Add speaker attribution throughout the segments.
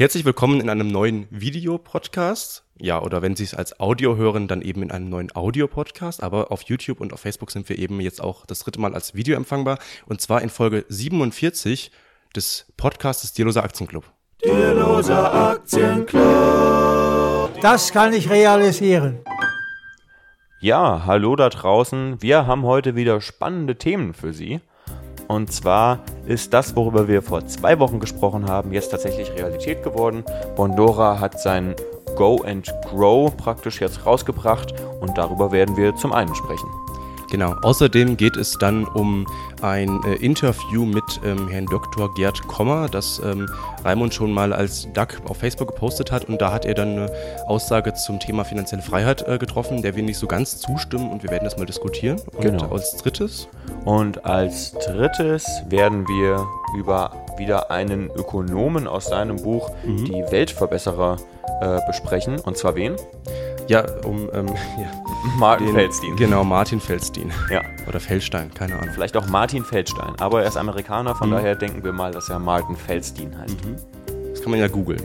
Speaker 1: Herzlich willkommen in einem neuen Videopodcast. Ja, oder wenn Sie es als Audio hören, dann eben in einem neuen Audio-Podcast. Aber auf YouTube und auf Facebook sind wir eben jetzt auch das dritte Mal als Video empfangbar. Und zwar in Folge 47 des Podcasts Dierloser Aktienclub.
Speaker 2: Dierloser Aktienclub.
Speaker 3: Das kann ich realisieren.
Speaker 4: Ja, hallo da draußen. Wir haben heute wieder spannende Themen für Sie. Und zwar ist das, worüber wir vor zwei Wochen gesprochen haben, jetzt tatsächlich Realität geworden. Bondora hat sein Go and Grow praktisch jetzt rausgebracht und darüber werden wir zum einen sprechen.
Speaker 1: Genau. Außerdem geht es dann um ein äh, Interview mit ähm, Herrn Dr. Gerd Kommer, das ähm, Raimund schon mal als Duck auf Facebook gepostet hat. Und da hat er dann eine Aussage zum Thema finanzielle Freiheit äh, getroffen, der wir nicht so ganz zustimmen. Und wir werden das mal diskutieren. Und
Speaker 4: Genau.
Speaker 1: als drittes,
Speaker 4: Und als drittes werden wir über wieder einen Ökonomen aus seinem Buch Die Weltverbesserer äh, besprechen. Und zwar wen?
Speaker 1: Ja, um ähm, ja,
Speaker 4: Martin
Speaker 1: den-
Speaker 4: Feldstein.
Speaker 1: Genau, Martin Feldstein.
Speaker 4: Ja.
Speaker 1: Oder Feldstein, keine Ahnung.
Speaker 4: Vielleicht auch Martin Feldstein. Aber er ist Amerikaner, von daher denken wir mal, dass er Martin Feldstein heißt.
Speaker 1: Das kann man ja googeln.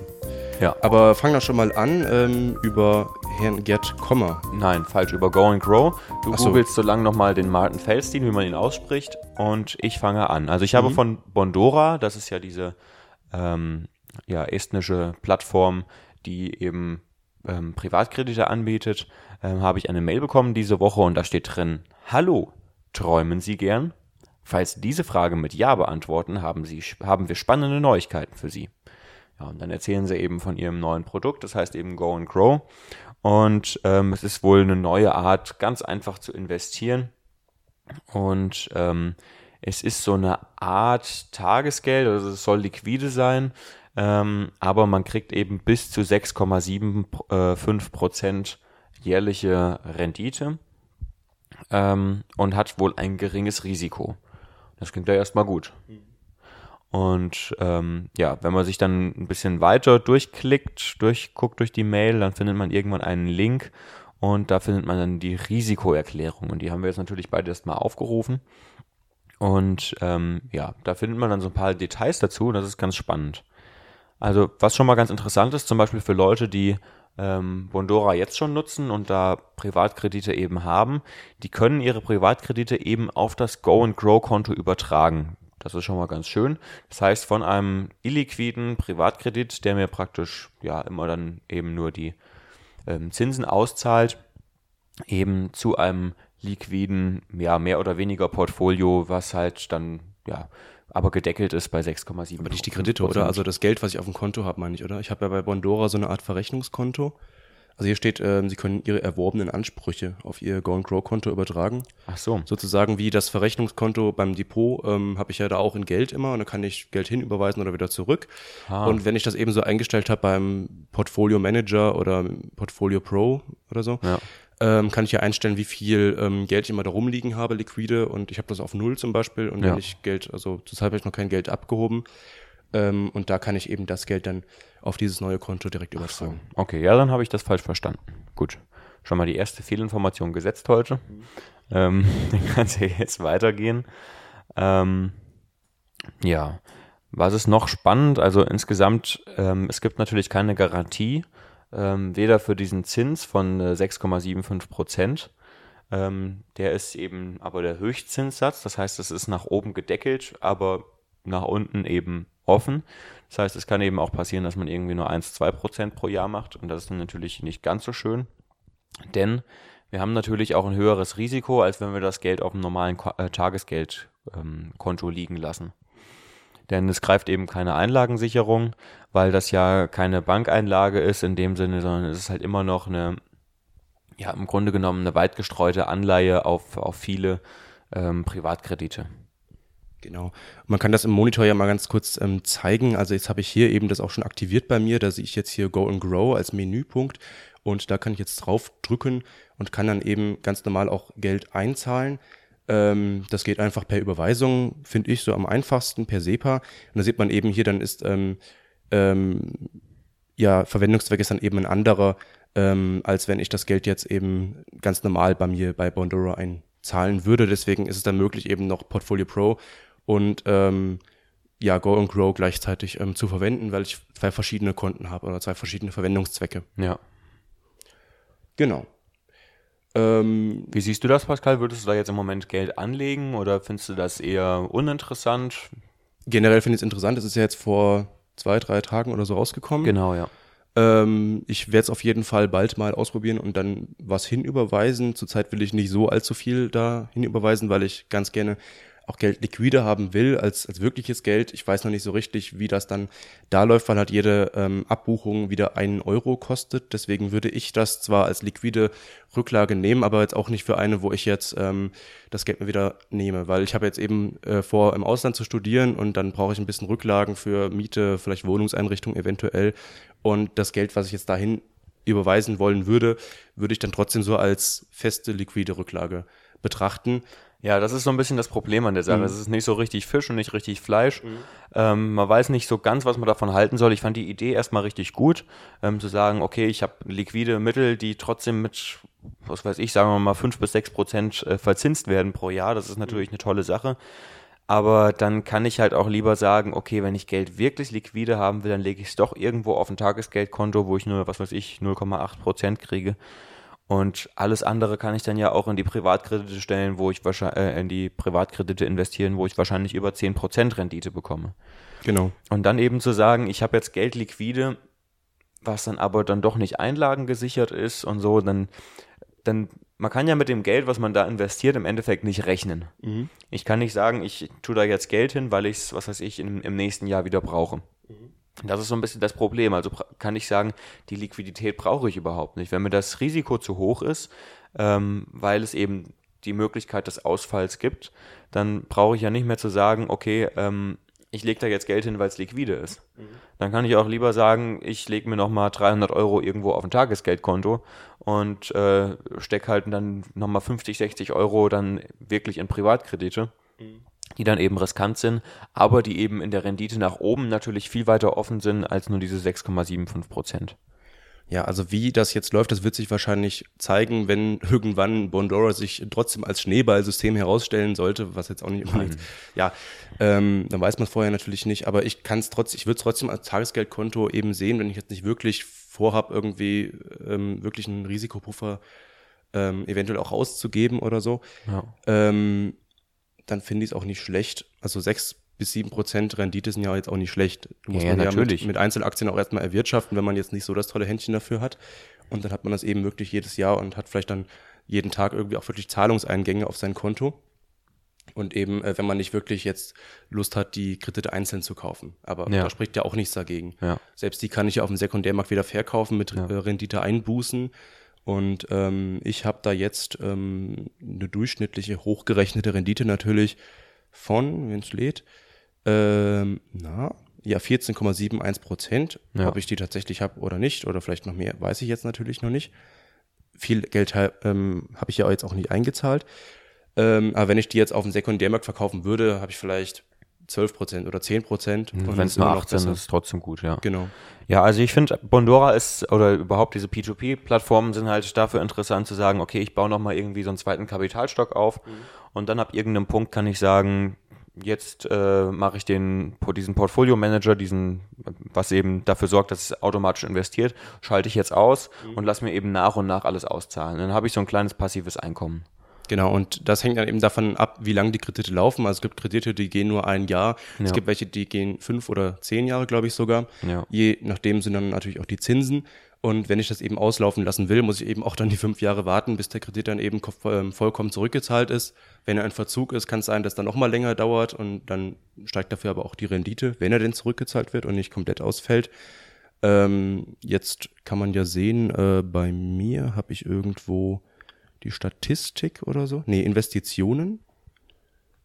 Speaker 4: Ja.
Speaker 1: Aber fang doch schon mal an ähm, über Herrn Gerd Kommer.
Speaker 4: Nein, falsch, über Go and Grow. Du
Speaker 1: Ach so.
Speaker 4: googelst so lange nochmal den Martin Feldstein, wie man ihn ausspricht, und ich fange an. Also ich habe
Speaker 1: Mhm.
Speaker 4: von Bondora, das ist ja diese ähm, ja, estnische Plattform, die eben ähm, Privatkredite anbietet, ähm, habe ich eine Mail bekommen diese Woche und da steht drin, Hallo, träumen Sie gern? Falls Sie diese Frage mit Ja beantworten, haben, Sie, haben wir spannende Neuigkeiten für Sie. Ja, und dann erzählen sie eben von ihrem neuen Produkt, das heißt eben Go and Grow. Und ähm, es ist wohl eine neue Art, ganz einfach zu investieren. Und ähm, es ist so eine Art Tagesgeld, also es soll liquide sein, ähm, aber man kriegt eben bis zu 6,75 Prozent jährliche Rendite ähm, und hat wohl ein geringes Risiko. Das klingt ja erstmal gut. Und ähm, ja, wenn man sich dann ein bisschen weiter durchklickt, durchguckt durch die Mail, dann findet man irgendwann einen Link und da findet man dann die Risikoerklärung. Und die haben wir jetzt natürlich beide erstmal aufgerufen. Und ähm, ja, da findet man dann so ein paar Details dazu und das ist ganz spannend. Also, was schon mal ganz interessant ist, zum Beispiel für Leute, die ähm, Bondora jetzt schon nutzen und da Privatkredite eben haben, die können ihre Privatkredite eben auf das Go and Grow Konto übertragen. Das ist schon mal ganz schön. Das heißt, von einem illiquiden Privatkredit, der mir praktisch ja immer dann eben nur die ähm, Zinsen auszahlt, eben zu einem liquiden, ja, mehr oder weniger Portfolio, was halt dann, ja, aber gedeckelt ist bei 6,7.
Speaker 1: Aber nicht die Kredite, oder? Also das Geld, was ich auf dem Konto habe, meine ich, oder? Ich habe ja bei Bondora so eine Art Verrechnungskonto. Also hier steht, ähm, Sie können Ihre erworbenen Ansprüche auf Ihr Go and Grow Konto übertragen.
Speaker 4: Ach so.
Speaker 1: Sozusagen wie das Verrechnungskonto beim Depot ähm, habe ich ja da auch in Geld immer und da kann ich Geld hinüberweisen oder wieder zurück.
Speaker 4: Ah.
Speaker 1: Und wenn ich das eben so eingestellt habe beim Portfolio Manager oder Portfolio Pro oder so,
Speaker 4: Ja.
Speaker 1: Ähm, kann ich ja einstellen, wie viel ähm, Geld ich immer da rumliegen habe, liquide. Und ich habe das auf null zum Beispiel. Und
Speaker 4: Ja.
Speaker 1: wenn ich Geld, also zurzeit habe ich noch kein Geld abgehoben. Ähm, und da kann ich eben das Geld dann auf dieses neue Konto direkt übertragen.
Speaker 4: Okay, ja, dann habe ich das falsch verstanden. Gut. Schon mal die erste Fehlinformation gesetzt heute. Ähm, dann kann es ja jetzt weitergehen. Ähm, ja, was ist noch spannend? Also insgesamt, ähm, es gibt natürlich keine Garantie, ähm, weder für diesen Zins von äh, 6,75 Prozent. Ähm, der ist eben aber der Höchstzinssatz, das heißt, es ist nach oben gedeckelt, aber nach unten eben offen. Das heißt, es kann eben auch passieren, dass man irgendwie nur 1, 2 Prozent pro Jahr macht und das ist dann natürlich nicht ganz so schön, denn wir haben natürlich auch ein höheres Risiko, als wenn wir das Geld auf einem normalen äh, Tagesgeldkonto ähm, liegen lassen. Denn es greift eben keine Einlagensicherung, weil das ja keine Bankeinlage ist in dem Sinne, sondern es ist halt immer noch eine, ja, im Grunde genommen eine weit gestreute Anleihe auf, auf viele ähm, Privatkredite.
Speaker 1: Genau. Man kann das im Monitor ja mal ganz kurz ähm, zeigen. Also jetzt habe ich hier eben das auch schon aktiviert bei mir. Da sehe ich jetzt hier Go and Grow als Menüpunkt und da kann ich jetzt drauf drücken und kann dann eben ganz normal auch Geld einzahlen. Ähm, das geht einfach per Überweisung, finde ich so am einfachsten, per SEPA. Und da sieht man eben hier, dann ist ähm, ähm, ja, Verwendungszweck ist dann eben ein anderer, ähm, als wenn ich das Geld jetzt eben ganz normal bei mir bei Bondora einzahlen würde. Deswegen ist es dann möglich, eben noch Portfolio Pro und ähm, ja, Go und Grow gleichzeitig ähm, zu verwenden, weil ich zwei verschiedene Konten habe oder zwei verschiedene Verwendungszwecke.
Speaker 4: Ja.
Speaker 1: Genau. Ähm,
Speaker 4: Wie siehst du das, Pascal? Würdest du da jetzt im Moment Geld anlegen oder findest du das eher uninteressant?
Speaker 1: generell finde ich es interessant, es ist ja jetzt vor zwei, drei Tagen oder so rausgekommen.
Speaker 4: Genau, ja.
Speaker 1: Ähm, ich werde es auf jeden Fall bald mal ausprobieren und dann was hinüberweisen. Zurzeit will ich nicht so allzu viel da hinüberweisen, weil ich ganz gerne auch Geld liquide haben will als, als wirkliches Geld. Ich weiß noch nicht so richtig, wie das dann da läuft, weil halt jede ähm, Abbuchung wieder einen Euro kostet. Deswegen würde ich das zwar als liquide Rücklage nehmen, aber jetzt auch nicht für eine, wo ich jetzt ähm, das Geld mir wieder nehme, weil ich habe jetzt eben äh, vor, im Ausland zu studieren und dann brauche ich ein bisschen Rücklagen für Miete, vielleicht Wohnungseinrichtung eventuell. Und das Geld, was ich jetzt dahin überweisen wollen würde, würde ich dann trotzdem so als feste liquide Rücklage betrachten.
Speaker 4: Ja, das ist so ein bisschen das Problem an der Sache.
Speaker 1: Mhm.
Speaker 4: Es ist nicht so richtig Fisch und nicht richtig Fleisch. Ähm, man weiß nicht so ganz, was man davon halten soll. Ich fand die Idee erstmal richtig gut, ähm, zu sagen, okay, ich habe liquide Mittel, die trotzdem mit, was weiß ich, sagen wir mal, fünf bis sechs Prozent äh, verzinst werden pro Jahr. Das ist natürlich eine tolle Sache. Aber dann kann ich halt auch lieber sagen, okay, wenn ich Geld wirklich liquide haben will, dann lege ich es doch irgendwo auf ein Tagesgeldkonto, wo ich nur, was weiß ich, 0,8 Prozent kriege. Und alles andere kann ich dann ja auch in die Privatkredite stellen, wo ich wahrscheinlich, äh, in die Privatkredite investieren, wo ich wahrscheinlich über 10% Rendite bekomme.
Speaker 1: Genau.
Speaker 4: Und dann eben zu sagen, ich habe jetzt Geld liquide, was dann aber dann doch nicht einlagengesichert ist und so, dann, dann, man kann ja mit dem Geld, was man da investiert, im Endeffekt nicht rechnen. Ich kann nicht sagen, ich tue da jetzt Geld hin, weil ich es, was weiß ich, im, im nächsten Jahr wieder brauche. Das ist so ein bisschen das Problem. Also kann ich sagen, die Liquidität brauche ich überhaupt nicht. Wenn mir das Risiko zu hoch ist, ähm, weil es eben die Möglichkeit des Ausfalls gibt, dann brauche ich ja nicht mehr zu sagen, okay, ähm, ich lege da jetzt Geld hin, weil es liquide ist. Dann kann ich auch lieber sagen, ich lege mir nochmal 300 Euro irgendwo auf ein Tagesgeldkonto und äh, stecke halt dann nochmal 50, 60 Euro dann wirklich in Privatkredite die dann eben riskant sind, aber die eben in der Rendite nach oben natürlich viel weiter offen sind als nur diese 6,75 Prozent.
Speaker 1: Ja, also wie das jetzt läuft, das wird sich wahrscheinlich zeigen, wenn irgendwann Bondora sich trotzdem als Schneeballsystem herausstellen sollte, was jetzt auch nicht unbedingt, ja, ähm, dann weiß man es vorher natürlich nicht, aber ich kann es trotzdem, ich würde es trotzdem als Tagesgeldkonto eben sehen, wenn ich jetzt nicht wirklich vorhab, irgendwie ähm, wirklich einen Risikopuffer ähm, eventuell auch auszugeben oder so.
Speaker 4: Ja.
Speaker 1: Ähm, dann finde ich es auch nicht schlecht. Also sechs bis sieben Prozent Rendite sind ja jetzt auch nicht schlecht. Du musst
Speaker 4: Ja, ja,
Speaker 1: man
Speaker 4: natürlich.
Speaker 1: Ja mit, mit Einzelaktien auch erstmal erwirtschaften, wenn man jetzt nicht so das tolle Händchen dafür hat. Und dann hat man das eben wirklich jedes Jahr und hat vielleicht dann jeden Tag irgendwie auch wirklich Zahlungseingänge auf sein Konto. Und eben, äh, wenn man nicht wirklich jetzt Lust hat, die Kredite einzeln zu kaufen. Aber
Speaker 4: Ja.
Speaker 1: da spricht ja auch nichts dagegen.
Speaker 4: Ja.
Speaker 1: Selbst die kann ich ja auf dem Sekundärmarkt wieder verkaufen mit äh, Rendite einbußen. Und ähm, ich habe da jetzt ähm, eine durchschnittliche, hochgerechnete Rendite natürlich von, wenn es lädt, ähm, na, ja, 14,71 Prozent.
Speaker 4: Ja.
Speaker 1: Ob ich die tatsächlich habe oder nicht, oder vielleicht noch mehr, weiß ich jetzt natürlich noch nicht. Viel Geld ähm, habe ich ja jetzt auch nicht eingezahlt. Ähm, aber wenn ich die jetzt auf dem Sekundärmarkt verkaufen würde, habe ich vielleicht 12 Prozent oder 10 Prozent. Und
Speaker 4: Wenn es nur 18 ist, ist es trotzdem gut, ja.
Speaker 1: Genau.
Speaker 4: Ja, also ich finde, Bondora ist, oder überhaupt diese P2P-Plattformen sind halt dafür interessant zu sagen, okay, ich baue nochmal irgendwie so einen zweiten Kapitalstock auf und dann ab irgendeinem Punkt kann ich sagen, jetzt äh, mache ich den, diesen Portfolio-Manager, diesen, was eben dafür sorgt, dass es automatisch investiert, schalte ich jetzt aus und lass mir eben nach und nach alles auszahlen. Dann habe ich so ein kleines passives Einkommen.
Speaker 1: Genau, und das hängt dann eben davon ab, wie lange die Kredite laufen. Also es gibt Kredite, die gehen nur ein Jahr. Es
Speaker 4: Ja.
Speaker 1: gibt welche, die gehen fünf oder zehn Jahre, glaube ich sogar.
Speaker 4: Ja.
Speaker 1: Je nachdem sind dann natürlich auch die Zinsen. Und wenn ich das eben auslaufen lassen will, muss ich eben auch dann die fünf Jahre warten, bis der Kredit dann eben ähm, vollkommen zurückgezahlt ist. Wenn er ein Verzug ist, kann es sein, dass dann noch mal länger dauert und dann steigt dafür aber auch die Rendite, wenn er denn zurückgezahlt wird und nicht komplett ausfällt. Ähm, jetzt kann man ja sehen, äh, bei mir habe ich irgendwo die Statistik oder so. Nee, Investitionen.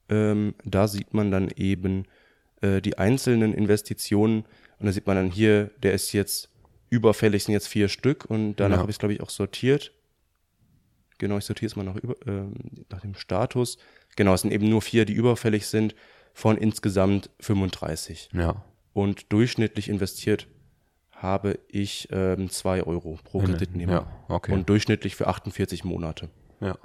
Speaker 1: Ähm, da sieht man dann eben äh, die einzelnen Investitionen und da sieht man dann hier, der ist jetzt überfällig, sind jetzt vier Stück und danach
Speaker 4: Ja.
Speaker 1: habe ich es, glaube ich, auch sortiert. Genau, ich sortiere es mal nach, über, ähm, nach dem Status. Genau, es sind eben nur vier, die überfällig sind, von insgesamt 35.
Speaker 4: Ja.
Speaker 1: Und durchschnittlich investiert habe ich ähm, 2 Euro pro Kreditnehmer.
Speaker 4: Ja, okay.
Speaker 1: Und durchschnittlich für 48 Monate.
Speaker 4: Ja.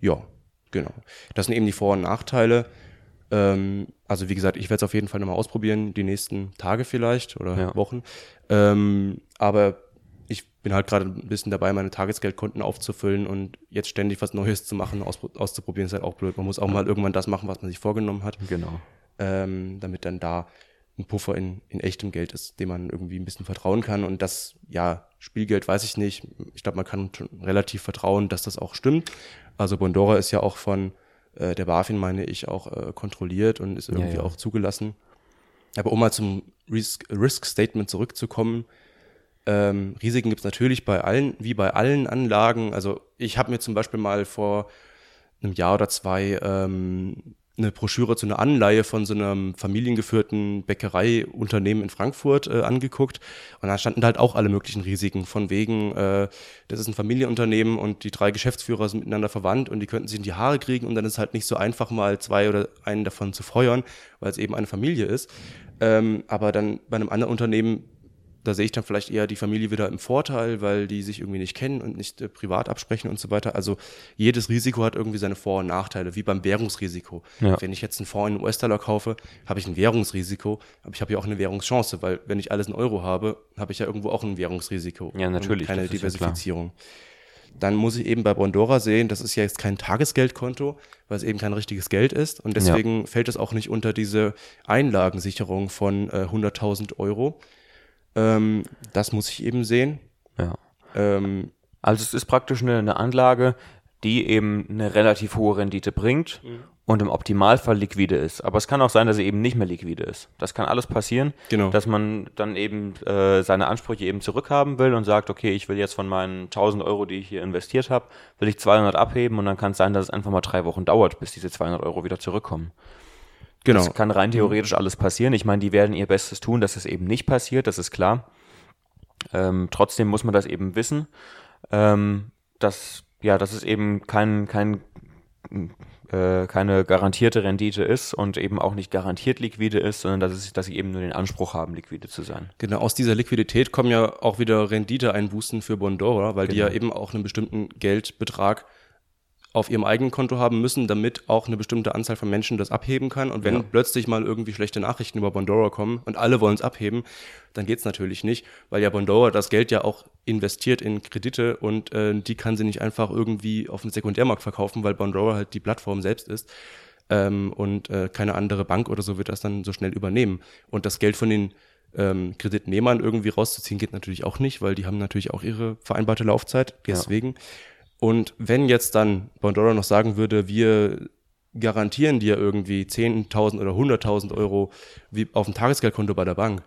Speaker 1: Ja, genau. Das sind eben die Vor- und Nachteile. Ähm, also wie gesagt, ich werde es auf jeden Fall nochmal ausprobieren, die nächsten Tage vielleicht oder
Speaker 4: Ja.
Speaker 1: Wochen. Ähm, aber ich bin halt gerade ein bisschen dabei, meine Tagesgeldkonten aufzufüllen und jetzt ständig was Neues zu machen, aus, auszuprobieren, ist halt auch blöd. Man muss auch mal irgendwann das machen, was man sich vorgenommen hat,
Speaker 4: Genau.
Speaker 1: ähm, damit dann da ein Puffer in, in echtem Geld ist, dem man irgendwie ein bisschen vertrauen kann. Und das, ja, Spielgeld weiß ich nicht. Ich glaube, man kann relativ vertrauen, dass das auch stimmt. Also Bondora ist ja auch von äh, der BaFin, meine ich, auch äh, kontrolliert und ist irgendwie
Speaker 4: ja.
Speaker 1: auch zugelassen. Aber um mal zum Risk, Risk Statement zurückzukommen, ähm, Risiken gibt es natürlich bei allen, wie bei allen Anlagen. Also ich habe mir zum Beispiel mal vor einem Jahr oder zwei ähm, eine Broschüre zu einer Anleihe von so einem familiengeführten Bäckereiunternehmen in Frankfurt äh, angeguckt. Und da standen halt auch alle möglichen Risiken. Von wegen, äh, das ist ein Familienunternehmen und die drei Geschäftsführer sind miteinander verwandt und die könnten sich in die Haare kriegen und dann ist es halt nicht so einfach, mal zwei oder einen davon zu feuern, weil es eben eine Familie ist. Ähm, aber dann bei einem anderen Unternehmen da sehe ich dann vielleicht eher die Familie wieder im Vorteil, weil die sich irgendwie nicht kennen und nicht äh, privat absprechen und so weiter. Also jedes Risiko hat irgendwie seine Vor- und Nachteile, wie beim Währungsrisiko.
Speaker 4: Ja.
Speaker 1: Wenn ich jetzt einen Fonds in US-Dollar kaufe, habe ich ein Währungsrisiko, aber ich habe ja auch eine Währungschance, weil wenn ich alles in Euro habe, habe ich ja irgendwo auch ein Währungsrisiko.
Speaker 4: Ja, natürlich,
Speaker 1: keine
Speaker 4: ja.
Speaker 1: Diversifizierung. Dann muss ich eben bei Bondora sehen, das ist ja jetzt kein Tagesgeldkonto, weil es eben kein richtiges Geld ist. Und deswegen fällt es auch nicht unter diese Einlagensicherung von äh, 100.000 Euro. Ähm, das muss ich eben sehen.
Speaker 4: Ja.
Speaker 1: Ähm,
Speaker 4: Also es ist praktisch eine, eine Anlage, die eben eine relativ hohe Rendite bringt und im Optimalfall liquide ist. Aber es kann auch sein, dass sie eben nicht mehr liquide ist. Das kann alles passieren,
Speaker 1: Genau.
Speaker 4: dass man dann eben äh, seine Ansprüche eben zurückhaben will und sagt, okay, ich will jetzt von meinen 1000 Euro, die ich hier investiert habe, will ich 200 abheben und dann kann es sein, dass es einfach mal drei Wochen dauert, bis diese 200 Euro wieder zurückkommen.
Speaker 1: Genau.
Speaker 4: Das kann rein theoretisch alles passieren. Ich meine, die werden ihr Bestes tun, dass es eben nicht passiert, das ist klar. Ähm, trotzdem muss man das eben wissen, ähm, dass, ja, dass es eben kein, kein, äh, keine garantierte Rendite ist und eben auch nicht garantiert liquide ist, sondern dass, es, dass sie eben nur den Anspruch haben, liquide zu sein.
Speaker 1: Genau, aus dieser Liquidität kommen ja auch wieder Renditeeinbußen für Bondora, weil die
Speaker 4: Genau.
Speaker 1: ja eben auch einen bestimmten Geldbetrag auf ihrem eigenen Konto haben müssen, damit auch eine bestimmte Anzahl von Menschen das abheben kann. Und wenn
Speaker 4: Ja.
Speaker 1: plötzlich mal irgendwie schlechte Nachrichten über Bondora kommen und alle wollen es abheben, dann geht's natürlich nicht, weil ja Bondora das Geld ja auch investiert in Kredite und äh, die kann sie nicht einfach irgendwie auf dem Sekundärmarkt verkaufen, weil Bondora halt die Plattform selbst ist. Ähm, und äh, keine andere Bank oder so wird das dann so schnell übernehmen. Und das Geld von den ähm, Kreditnehmern irgendwie rauszuziehen geht natürlich auch nicht, weil die haben natürlich auch ihre vereinbarte Laufzeit. Deswegen. Und wenn jetzt dann Bondora noch sagen würde, wir garantieren dir irgendwie 10.000 oder 100.000 Euro wie auf dem Tagesgeldkonto bei der Bank,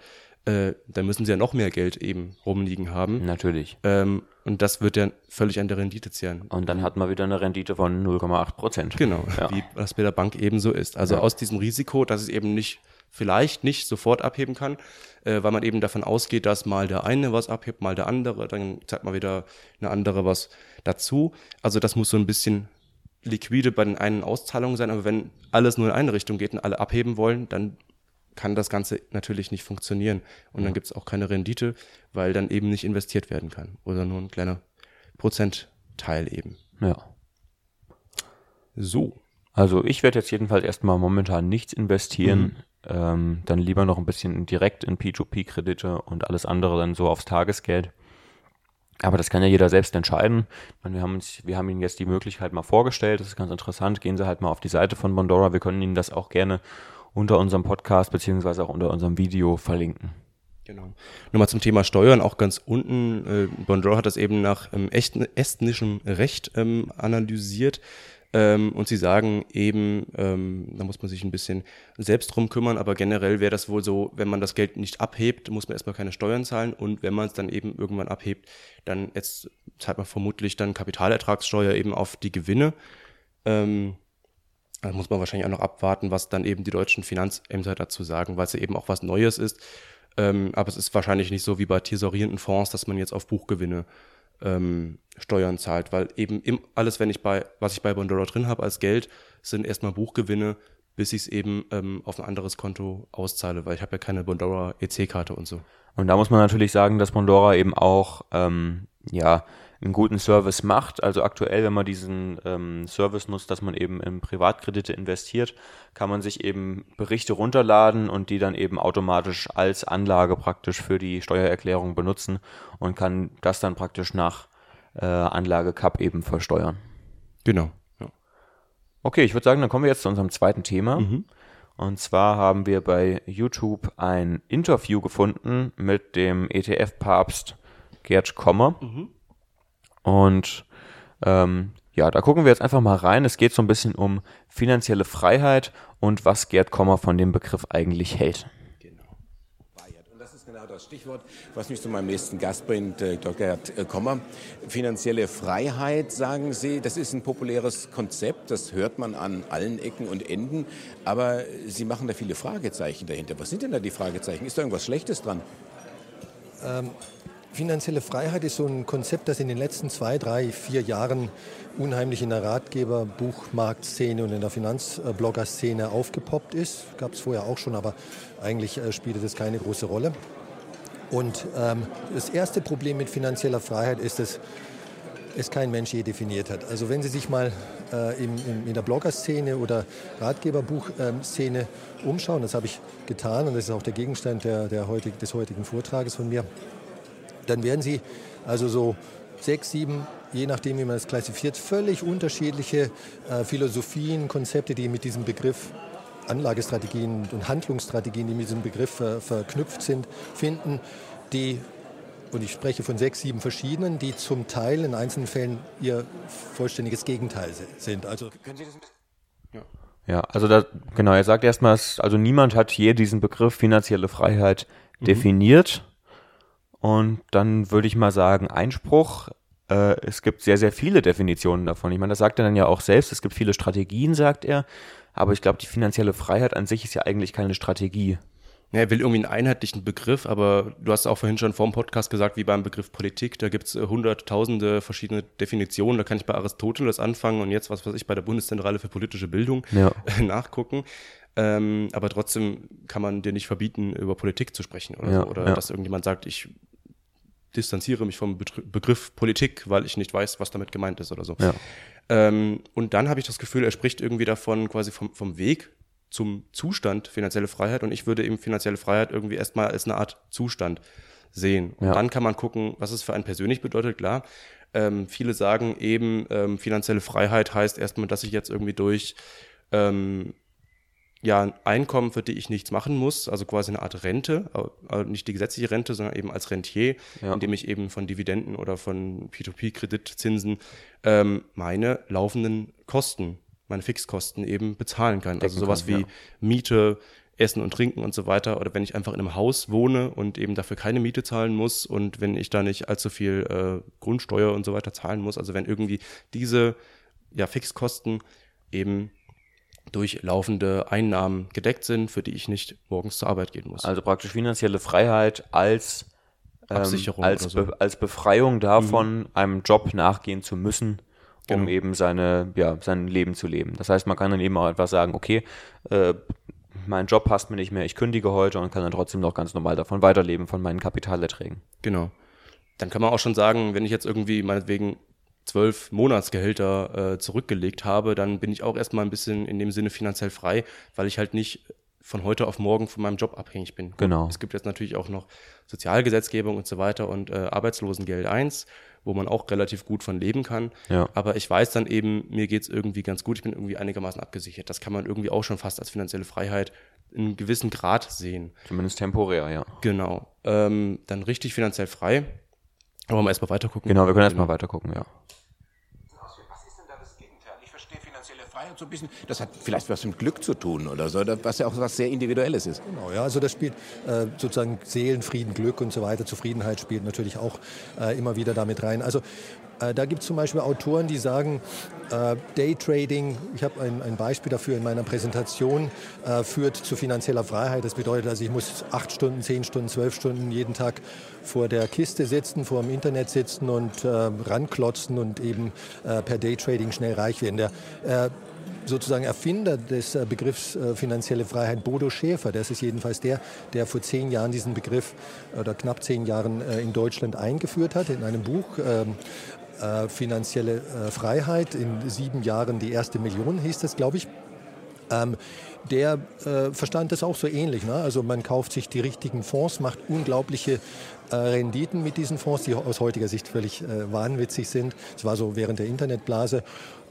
Speaker 1: äh, dann müssen sie ja noch mehr Geld eben rumliegen haben.
Speaker 4: Natürlich.
Speaker 1: Ähm, und das wird ja völlig an der Rendite zehren.
Speaker 4: Und dann hat man wieder eine Rendite von 0,8 Prozent.
Speaker 1: Genau,
Speaker 4: Ja.
Speaker 1: wie das bei der Bank eben so ist. Also
Speaker 4: Ja.
Speaker 1: aus diesem Risiko, dass es eben nicht, vielleicht nicht sofort abheben kann, äh, weil man eben davon ausgeht, dass mal der eine was abhebt, mal der andere, dann zeigt mal wieder eine andere was dazu. Also das muss so ein bisschen liquide bei den einen Auszahlungen sein, aber wenn alles nur in eine Richtung geht und alle abheben wollen, dann kann das Ganze natürlich nicht funktionieren. Und dann gibt es auch keine Rendite, weil dann eben nicht investiert werden kann. Oder nur ein kleiner Prozentteil eben.
Speaker 4: ja.
Speaker 1: So.
Speaker 4: Also ich werde jetzt jedenfalls erstmal momentan nichts investieren. Ähm, dann lieber noch ein bisschen direkt in P2P-Kredite und alles andere dann so aufs Tagesgeld. Aber das kann ja jeder selbst entscheiden. Meine, wir, haben uns, wir haben Ihnen jetzt die Möglichkeit mal vorgestellt. Das ist ganz interessant. Gehen Sie halt mal auf die Seite von Bondora. Wir können Ihnen das auch gerne unter unserem Podcast beziehungsweise auch unter unserem Video verlinken.
Speaker 1: Genau. Nochmal zum Thema Steuern, auch ganz unten. Äh, Bondora hat das eben nach ähm, echten, estnischem Recht ähm, analysiert. Ähm, und sie sagen eben, ähm, da muss man sich ein bisschen selbst drum kümmern, aber generell wäre das wohl so, wenn man das Geld nicht abhebt, muss man erstmal keine Steuern zahlen und wenn man es dann eben irgendwann abhebt, dann jetzt zahlt man vermutlich dann Kapitalertragssteuer eben auf die Gewinne. Ähm, da muss man wahrscheinlich auch noch abwarten, was dann eben die deutschen Finanzämter dazu sagen, weil es ja eben auch was Neues ist. Ähm, aber es ist wahrscheinlich nicht so wie bei tesorierenden Fonds, dass man jetzt auf Buchgewinne ähm, Steuern zahlt, weil eben im, alles, wenn ich bei, was ich bei Bondora drin habe als Geld, sind erstmal Buchgewinne, bis ich es eben ähm, auf ein anderes Konto auszahle, weil ich habe ja keine Bondora EC-Karte und so.
Speaker 4: Und da muss man natürlich sagen, dass Bondora eben auch, ähm, ja, einen guten Service macht. Also aktuell, wenn man diesen ähm, Service nutzt, dass man eben in Privatkredite investiert, kann man sich eben Berichte runterladen und die dann eben automatisch als Anlage praktisch für die Steuererklärung benutzen und kann das dann praktisch nach äh, Anlage Cup eben versteuern.
Speaker 1: Genau. Ja.
Speaker 4: Okay, ich würde sagen, dann kommen wir jetzt zu unserem zweiten Thema.
Speaker 1: Mhm.
Speaker 4: Und zwar haben wir bei YouTube ein Interview gefunden mit dem ETF-Papst Gerd Kommer. Und ähm, ja, da gucken wir jetzt einfach mal rein. Es geht so ein bisschen um finanzielle Freiheit und was Gerd Kommer von dem Begriff eigentlich hält.
Speaker 2: Und das ist genau das Stichwort, was mich zu meinem nächsten Gast bringt, äh, Dr. Gerd äh, Kommer. Finanzielle Freiheit, sagen Sie, das ist ein populäres Konzept, das hört man an allen Ecken und Enden, aber Sie machen da viele Fragezeichen dahinter. Was sind denn da die Fragezeichen? Ist da irgendwas Schlechtes dran?
Speaker 5: Finanzielle Freiheit ist so ein Konzept, das in den letzten zwei, drei, vier Jahren unheimlich in der Ratgeber-, Buchmarktszene und in der Finanzblogger-Szene aufgepoppt ist. Gab es vorher auch schon, aber eigentlich äh, spielte das keine große Rolle. Und ähm, das erste Problem mit finanzieller Freiheit ist, dass es kein Mensch je definiert hat. Also wenn Sie sich mal äh, im, im, in der Blogger-Szene oder Ratgeberbuch-Szene umschauen, das habe ich getan und das ist auch der Gegenstand der, der heutig, des heutigen Vortrages von mir, dann werden Sie also so sechs, sieben, je nachdem, wie man das klassifiziert, völlig unterschiedliche äh, Philosophien, Konzepte, die mit diesem Begriff Anlagestrategien und Handlungsstrategien, die mit diesem Begriff ver, verknüpft sind, finden, die, und ich spreche von sechs, sieben verschiedenen, die zum Teil in einzelnen Fällen ihr vollständiges Gegenteil sind. Also
Speaker 4: Ja, also da, genau, er sagt erstmal, es- also niemand hat je diesen Begriff finanzielle Freiheit definiert. Und dann würde ich mal sagen, Einspruch. Äh, es gibt sehr, sehr viele Definitionen davon. Ich meine, das sagt er dann ja auch selbst. Es gibt viele Strategien, sagt er. Aber ich glaube, die finanzielle Freiheit an sich ist ja eigentlich keine Strategie.
Speaker 1: Ja, er will irgendwie einen einheitlichen Begriff, aber du hast auch vorhin schon vor dem Podcast gesagt, wie beim Begriff Politik, da gibt es hunderttausende verschiedene Definitionen. Da kann ich bei Aristoteles anfangen und jetzt, was weiß ich, bei der Bundeszentrale für politische Bildung
Speaker 4: Ja.
Speaker 1: nachgucken. Ähm, aber trotzdem kann man dir nicht verbieten, über Politik zu sprechen oder
Speaker 4: Ja,
Speaker 1: so. Oder
Speaker 4: ja.
Speaker 1: dass irgendjemand sagt, ich distanziere mich vom Begriff Politik, weil ich nicht weiß, was damit gemeint ist oder so.
Speaker 4: Ja.
Speaker 1: Ähm, und dann habe ich das Gefühl, er spricht irgendwie davon quasi vom, vom Weg zum Zustand finanzielle Freiheit und ich würde eben finanzielle Freiheit irgendwie erstmal als eine Art Zustand sehen. Und
Speaker 4: Ja.
Speaker 1: dann kann man gucken, was es für einen persönlich bedeutet, klar. Ähm, viele sagen eben, ähm, finanzielle Freiheit heißt erstmal, dass ich jetzt irgendwie durch ähm, ja, ein Einkommen, für die ich nichts machen muss, also quasi eine Art Rente, äh, nicht die gesetzliche Rente, sondern eben als Rentier,
Speaker 4: Ja.
Speaker 1: indem ich eben von Dividenden oder von P2P-Kreditzinsen ähm, meine laufenden Kosten, meine Fixkosten eben bezahlen kann. also sowas
Speaker 4: kann,
Speaker 1: wie
Speaker 4: ja.
Speaker 1: Miete, Essen und Trinken und so weiter. Oder wenn ich einfach in einem Haus wohne und eben dafür keine Miete zahlen muss und wenn ich da nicht allzu viel äh, Grundsteuer und so weiter zahlen muss. Also wenn irgendwie diese ja, Fixkosten eben durch laufende Einnahmen gedeckt sind, für die ich nicht morgens zur Arbeit gehen muss.
Speaker 4: Also praktisch finanzielle Freiheit als, ähm,
Speaker 1: Absicherung
Speaker 4: als,
Speaker 1: so.
Speaker 4: Be als Befreiung davon, einem Job nachgehen zu müssen, um
Speaker 1: Genau.
Speaker 4: eben seine, ja, sein Leben zu leben. Das heißt, man kann dann eben auch etwas sagen, okay, äh, mein Job passt mir nicht mehr, ich kündige heute und kann dann trotzdem noch ganz normal davon weiterleben, von meinen Kapitalerträgen.
Speaker 1: Genau. Dann kann man auch schon sagen, wenn ich jetzt irgendwie meinetwegen zwölf Monatsgehälter äh, zurückgelegt habe, dann bin ich auch erstmal ein bisschen in dem Sinne finanziell frei, weil ich halt nicht von heute auf morgen von meinem Job abhängig bin.
Speaker 4: Genau.
Speaker 1: Es gibt jetzt natürlich auch noch Sozialgesetzgebung und so weiter und äh, Arbeitslosengeld 1, wo man auch relativ gut von leben kann.
Speaker 4: Ja.
Speaker 1: Aber ich weiß dann eben, mir geht's irgendwie ganz gut, ich bin irgendwie einigermaßen abgesichert. Das kann man irgendwie auch schon fast als finanzielle Freiheit in einem gewissen Grad sehen.
Speaker 4: Zumindest temporär, ja.
Speaker 1: Genau. Ähm, dann richtig finanziell frei. Aber mal erstmal weiter gucken.
Speaker 4: Genau, wir können erstmal weiter gucken, ja.
Speaker 2: Was ist denn da das Gegenteil? Ich verstehe finanzielle Freiheit so ein bisschen, das hat vielleicht was mit Glück zu tun oder so, was ja auch was sehr Individuelles ist.
Speaker 5: Genau, ja, also das spielt äh, sozusagen Seelenfrieden, Glück und so weiter. Zufriedenheit spielt natürlich auch äh, immer wieder damit rein. Also äh, da gibt es zum Beispiel Autoren, die sagen, äh, Daytrading, ich habe ein, ein Beispiel dafür in meiner Präsentation, äh, führt zu finanzieller Freiheit. Das bedeutet also, ich muss acht Stunden, zehn Stunden, zwölf Stunden jeden Tag vor der Kiste sitzen, vor dem Internet sitzen und äh, ranklotzen und eben äh, per Daytrading schnell reich werden. Der, äh, sozusagen Erfinder des äh, Begriffs äh, finanzielle Freiheit, Bodo Schäfer, das ist jedenfalls der, der vor zehn Jahren diesen Begriff oder knapp zehn Jahren äh, in Deutschland eingeführt hat, in einem Buch. Ähm, äh, finanzielle äh, Freiheit. In sieben Jahren die erste Million hieß das, glaube ich. Ähm, der äh, verstand das auch so ähnlich. Ne? Also man kauft sich die richtigen Fonds, macht unglaubliche äh, Renditen mit diesen Fonds, die aus heutiger Sicht völlig äh, wahnwitzig sind. Das war so während der Internetblase.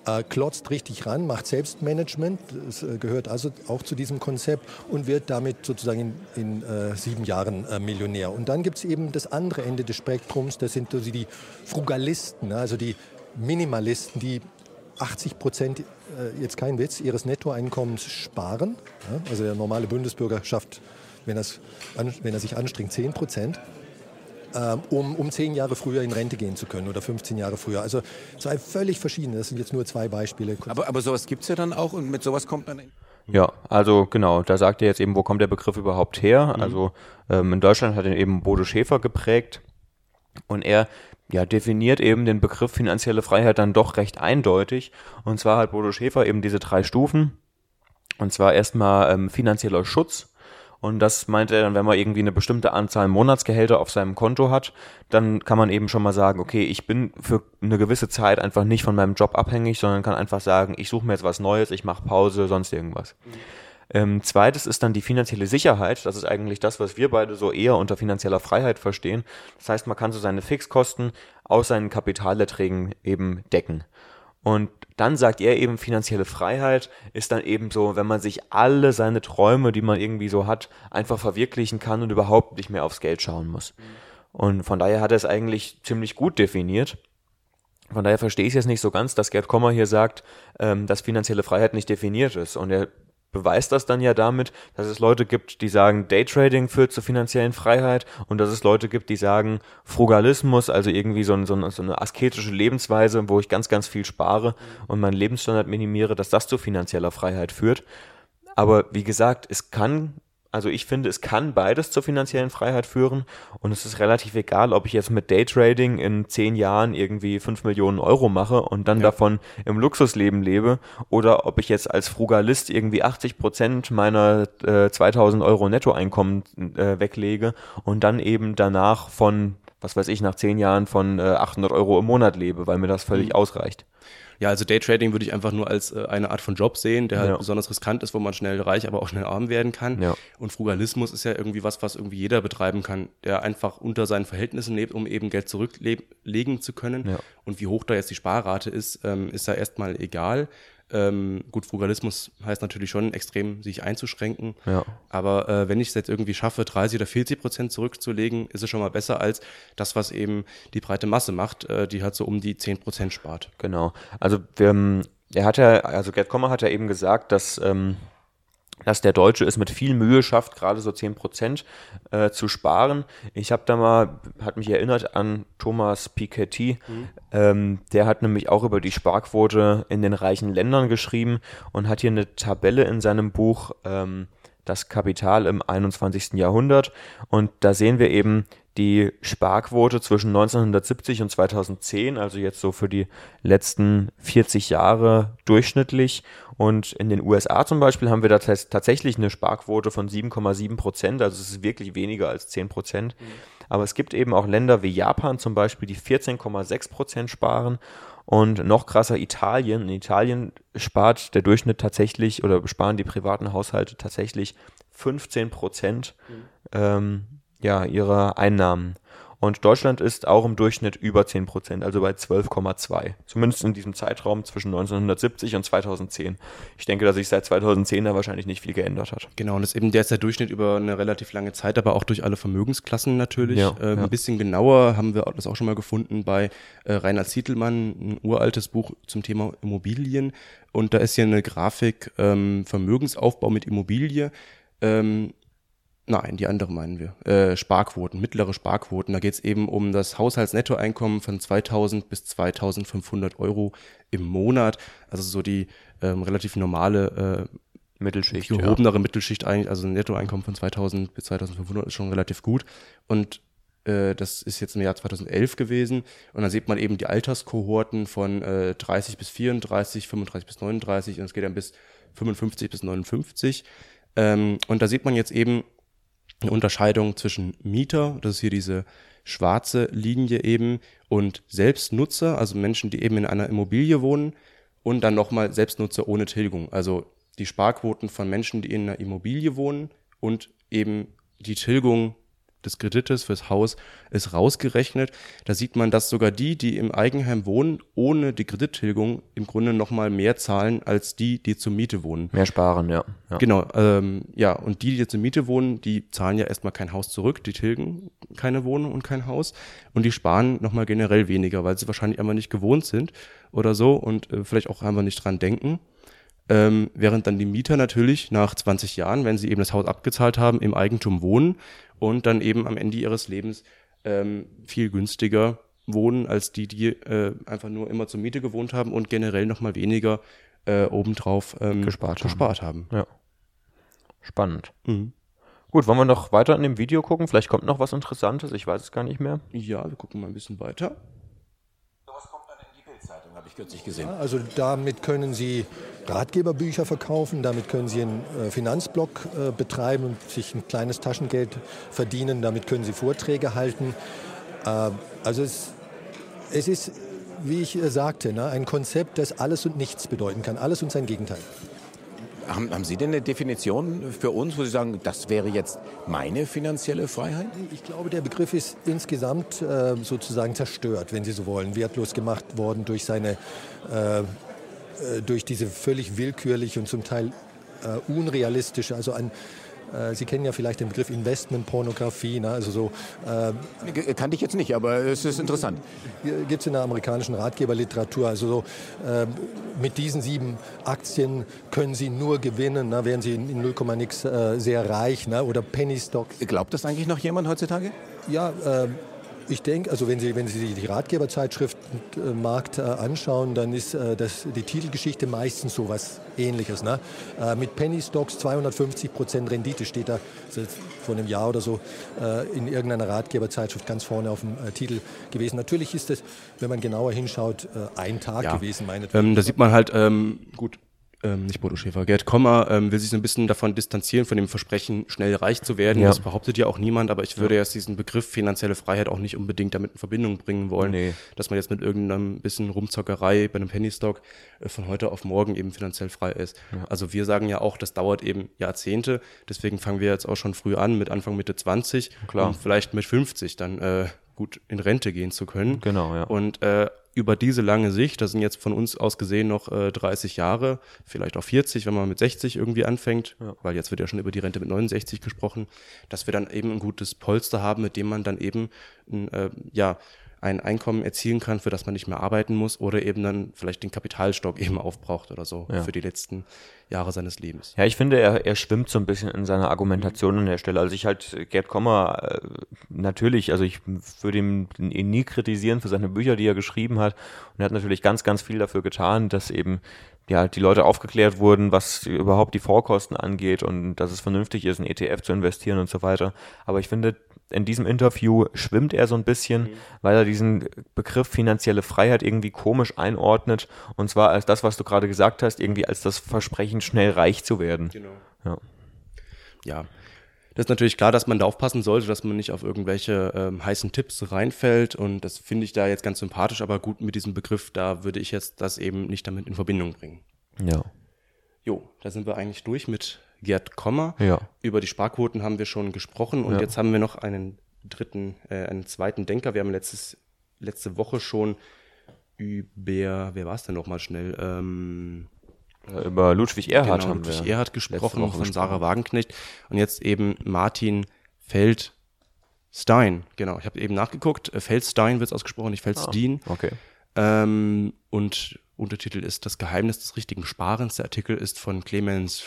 Speaker 5: Äh, klotzt richtig ran, macht Selbstmanagement, das äh, gehört also auch zu diesem Konzept und wird damit sozusagen in, in äh, sieben Jahren Millionär. Und dann gibt es eben das andere Ende des Spektrums, das sind also die Frugalisten, ne? also die Minimalisten, die 80 Prozent, äh, jetzt kein Witz, ihres Nettoeinkommens sparen. Ja, also der normale Bundesbürger schafft, wenn, wenn er sich anstrengt, 10 Prozent. Ähm, um, um zehn Jahre früher in Rente gehen zu können oder 15 Jahre früher. Also zwei völlig verschiedene, das sind jetzt nur zwei Beispiele.
Speaker 2: Aber, aber sowas gibt es ja dann auch und mit sowas kommt man...
Speaker 4: Ja, also genau, da sagt er jetzt eben, wo kommt der Begriff überhaupt her? Mhm. Also ähm, in Deutschland hat ihn eben Bodo Schäfer geprägt und er ja, definiert eben den Begriff finanzielle Freiheit dann doch recht eindeutig. Und zwar hat Bodo Schäfer eben diese drei Stufen. Und zwar erstmal ähm, finanzieller Schutz. Und das meint er dann, wenn man irgendwie eine bestimmte Anzahl Monatsgehälter auf seinem Konto hat, dann kann man eben schon mal sagen, okay, ich bin für eine gewisse Zeit einfach nicht von meinem Job abhängig, sondern kann einfach sagen, ich suche mir jetzt was Neues, ich mache Pause, sonst irgendwas. Ähm, zweites ist dann die finanzielle Sicherheit. Das ist eigentlich das, was wir beide so eher unter finanzieller Freiheit verstehen. Das heißt, man kann so seine Fixkosten aus seinen Kapitalerträgen eben decken. Und dann sagt er eben, finanzielle Freiheit ist dann eben so, wenn man sich alle seine Träume, die man irgendwie so hat, einfach verwirklichen kann und überhaupt nicht mehr aufs Geld schauen muss. Und von daher hat er es eigentlich ziemlich gut definiert. Von daher verstehe ich jetzt nicht so ganz, dass Gerd Kommer hier sagt, ähm, dass finanzielle Freiheit nicht definiert ist. Und er beweist das dann ja damit, dass es Leute gibt, die sagen, Daytrading führt zur finanziellen Freiheit und dass es Leute gibt, die sagen, Frugalismus, also irgendwie so, ein, so, eine, so eine asketische Lebensweise, wo ich ganz, ganz viel spare und meinen Lebensstandard minimiere, dass das zu finanzieller Freiheit führt. Aber wie gesagt, es kann also ich finde, es kann beides zur finanziellen Freiheit führen und es ist relativ egal, ob ich jetzt mit Daytrading in zehn Jahren irgendwie fünf Millionen Euro mache und dann ja. davon im Luxusleben lebe oder ob ich jetzt als Frugalist irgendwie 80 Prozent meiner äh, 2000 Euro Nettoeinkommen äh, weglege und dann eben danach von, was weiß ich, nach zehn Jahren von äh, 800 Euro im Monat lebe, weil mir das völlig mhm. ausreicht.
Speaker 1: Ja, also Daytrading würde ich einfach nur als äh, eine Art von Job sehen, der halt ja. besonders riskant ist, wo man schnell reich, aber auch schnell arm werden kann. Ja. Und Frugalismus ist ja irgendwie was, was irgendwie jeder betreiben kann, der einfach unter seinen Verhältnissen lebt, um eben Geld zurücklegen zu können. Ja. Und wie hoch da jetzt die Sparrate ist, ähm, ist da erstmal egal. Ähm, gut, Frugalismus heißt natürlich schon extrem sich einzuschränken. Ja. Aber äh, wenn ich es jetzt irgendwie schaffe, 30 oder 40 Prozent zurückzulegen, ist es schon mal besser als das, was eben die breite Masse macht, äh, die halt so um die 10 Prozent spart.
Speaker 4: Genau. Also wir, ähm, er hat ja, also Gerd Kommer hat ja eben gesagt, dass ähm, dass der Deutsche es mit viel Mühe schafft, gerade so 10 Prozent äh, zu sparen. Ich habe da mal, hat mich erinnert an Thomas Piketty, mhm. ähm, der hat nämlich auch über die Sparquote in den reichen Ländern geschrieben und hat hier eine Tabelle in seinem Buch ähm, Das Kapital im 21. Jahrhundert und da sehen wir eben die Sparquote zwischen 1970 und 2010, also jetzt so für die letzten 40 Jahre durchschnittlich. Und in den USA zum Beispiel haben wir da tatsächlich eine Sparquote von 7,7 Prozent, also es ist wirklich weniger als 10 Prozent. Mhm. Aber es gibt eben auch Länder wie Japan zum Beispiel, die 14,6 Prozent sparen. Und noch krasser Italien. In Italien spart der Durchschnitt tatsächlich oder sparen die privaten Haushalte tatsächlich 15 Prozent. Mhm. Ähm, ja, ihrer Einnahmen. Und Deutschland ist auch im Durchschnitt über 10 Prozent, also bei 12,2. Zumindest in diesem Zeitraum zwischen 1970 und 2010. Ich denke, dass sich seit 2010 da wahrscheinlich nicht viel geändert hat.
Speaker 1: Genau, und das ist eben der Durchschnitt über eine relativ lange Zeit, aber auch durch alle Vermögensklassen natürlich. Ja, ähm, ja. Ein bisschen genauer haben wir das auch schon mal gefunden bei äh, Reinhard Zietelmann, ein uraltes Buch zum Thema Immobilien. Und da ist hier eine Grafik ähm, Vermögensaufbau mit Immobilie. Ähm, Nein, die andere meinen wir. Äh, Sparquoten, mittlere Sparquoten. Da geht es eben um das Haushaltsnettoeinkommen von 2000 bis 2500 Euro im Monat. Also so die ähm, relativ normale äh, Mittelschicht. Gehobenere ja. Mittelschicht eigentlich. Also ein Nettoeinkommen von 2000 bis 2500 ist schon relativ gut. Und äh, das ist jetzt im Jahr 2011 gewesen. Und dann sieht man eben die Alterskohorten von äh, 30 bis 34, 35 bis 39 und es geht dann bis 55 bis 59. Ähm, und da sieht man jetzt eben, eine Unterscheidung zwischen Mieter, das ist hier diese schwarze Linie eben, und Selbstnutzer, also Menschen, die eben in einer Immobilie wohnen, und dann nochmal Selbstnutzer ohne Tilgung, also die Sparquoten von Menschen, die in einer Immobilie wohnen und eben die Tilgung des Kredites fürs Haus ist rausgerechnet. Da sieht man, dass sogar die, die im Eigenheim wohnen, ohne die Kredittilgung im Grunde nochmal mehr zahlen als die, die zur Miete wohnen.
Speaker 4: Mehr sparen, ja.
Speaker 1: ja. Genau, ähm, ja, und die, die zur Miete wohnen, die zahlen ja erstmal kein Haus zurück, die tilgen keine Wohnung und kein Haus und die sparen nochmal generell weniger, weil sie wahrscheinlich einfach nicht gewohnt sind oder so und äh, vielleicht auch einfach nicht dran denken. Ähm, während dann die Mieter natürlich nach 20 Jahren, wenn sie eben das Haus abgezahlt haben, im Eigentum wohnen und dann eben am Ende ihres Lebens ähm, viel günstiger wohnen als die, die äh, einfach nur immer zur Miete gewohnt haben und generell nochmal weniger äh, obendrauf ähm,
Speaker 4: Gespart haben.
Speaker 1: gespart haben.
Speaker 4: Ja. Spannend.
Speaker 1: Mhm.
Speaker 4: Gut, wollen wir noch weiter in dem Video gucken? Vielleicht kommt noch was Interessantes, ich weiß es gar nicht mehr.
Speaker 1: Ja, wir gucken mal ein bisschen weiter.
Speaker 2: Sowas kommt dann in die Bildzeitung, habe ich kürzlich gesehen.
Speaker 5: Also damit können Sie Ratgeberbücher verkaufen, damit können Sie einen äh, Finanzblog äh, betreiben und sich ein kleines Taschengeld verdienen, damit können Sie Vorträge halten. Äh, also es, es ist, wie ich sagte, ne, ein Konzept, das alles und nichts bedeuten kann, alles und sein Gegenteil.
Speaker 2: Haben, haben Sie denn eine Definition für uns, wo Sie sagen, das wäre jetzt meine finanzielle Freiheit?
Speaker 5: Ich glaube, der Begriff ist insgesamt äh, sozusagen zerstört, wenn Sie so wollen, wertlos gemacht worden durch seine äh, äh, durch diese völlig willkürliche und zum Teil äh, unrealistische, also ein Sie kennen ja vielleicht den Begriff Investmentpornografie, ne? also so.
Speaker 2: Äh, Kannte ich jetzt nicht, aber es ist interessant.
Speaker 5: Gibt es in der amerikanischen Ratgeberliteratur. Also so, äh, mit diesen sieben Aktien können Sie nur gewinnen, ne? wären Sie in 0, nix äh, sehr reich ne? oder Penny Stocks.
Speaker 2: Glaubt das eigentlich noch jemand heutzutage?
Speaker 5: Ja, äh, ich denke, also wenn Sie, wenn Sie die Ratgeberzeitschriftenmarkt äh, anschauen, dann ist äh, das, die Titelgeschichte meistens so was ähnliches. Ne? Äh, mit Penny Stocks 250 Prozent Rendite steht da vor einem Jahr oder so äh, in irgendeiner Ratgeberzeitschrift ganz vorne auf dem äh, Titel gewesen. Natürlich ist es, wenn man genauer hinschaut, äh, ein Tag
Speaker 1: Ja.
Speaker 5: gewesen, meinetwegen.
Speaker 1: Ähm, da sieht man halt, ähm, gut, ähm, nicht Bodo Schäfer, Gerd Kommer ähm, will sich so ein bisschen davon distanzieren, von dem Versprechen, schnell reich zu werden.
Speaker 4: Ja.
Speaker 1: Das behauptet ja auch niemand, aber ich würde jetzt diesen Begriff finanzielle Freiheit auch nicht unbedingt damit in Verbindung bringen wollen,
Speaker 4: Nee.
Speaker 1: dass man jetzt mit irgendeinem bisschen Rumzockerei bei einem Pennystock äh, von heute auf morgen eben finanziell frei ist. Also wir sagen ja auch, das dauert eben Jahrzehnte, deswegen fangen wir jetzt auch schon früh an, mit Anfang Mitte 20
Speaker 4: Klar.
Speaker 1: um vielleicht mit 50 dann äh, gut in Rente gehen zu können.
Speaker 4: Genau, ja.
Speaker 1: Und äh, über diese lange Sicht, das sind jetzt von uns aus gesehen noch äh, 30 Jahre, vielleicht auch 40, wenn man mit 60 irgendwie anfängt, weil jetzt wird ja schon über die Rente mit 69 gesprochen, dass wir dann eben ein gutes Polster haben, mit dem man dann eben ein, äh, ja, ein Einkommen erzielen kann, für das man nicht mehr arbeiten muss oder eben dann vielleicht den Kapitalstock eben aufbraucht oder so
Speaker 4: Ja.
Speaker 1: für die letzten Jahre seines Lebens.
Speaker 4: Ja, ich finde, er, er schwimmt so ein bisschen in seiner Argumentation an der Stelle. Also ich halt Gerd Kommer äh, natürlich, also ich würde ihn nie kritisieren für seine Bücher, die er geschrieben hat. Und er hat natürlich ganz, ganz viel dafür getan, dass eben ja die Leute aufgeklärt wurden, was überhaupt die Vorkosten angeht und dass es vernünftig ist, in ETF zu investieren und so weiter. Aber ich finde, in diesem Interview schwimmt er so ein bisschen, weil er diesen Begriff finanzielle Freiheit irgendwie komisch einordnet. Und zwar als das, was du gerade gesagt hast, irgendwie als das Versprechen, schnell reich zu werden.
Speaker 1: Genau.
Speaker 4: Ja.
Speaker 1: ja, das ist natürlich klar, dass man da aufpassen sollte, dass man nicht auf irgendwelche ähm, heißen Tipps reinfällt. Und das finde ich da jetzt ganz sympathisch, aber gut mit diesem Begriff, da würde ich jetzt das eben nicht damit in Verbindung bringen.
Speaker 4: Ja.
Speaker 1: Jo, da sind wir eigentlich durch mit Gerd Kommer.
Speaker 4: Ja.
Speaker 1: Über die Sparquoten haben wir schon gesprochen und
Speaker 4: Ja.
Speaker 1: jetzt haben wir noch einen dritten, äh, einen zweiten Denker. Wir haben letztes, letzte Woche schon über, wer war es denn nochmal schnell? Ähm,
Speaker 4: Über Ludwig Erhard
Speaker 1: genau,
Speaker 4: haben wir.
Speaker 1: Ludwig Erhard
Speaker 4: letzte
Speaker 1: gesprochen von Sarah Wagenknecht und jetzt eben Martin Feldstein. Genau, ich habe eben nachgeguckt. Äh, Feldstein wird es ausgesprochen, nicht Feldstein.
Speaker 4: Okay.
Speaker 1: Ähm, und Untertitel ist Das Geheimnis des richtigen Sparens. Der Artikel ist von Clemens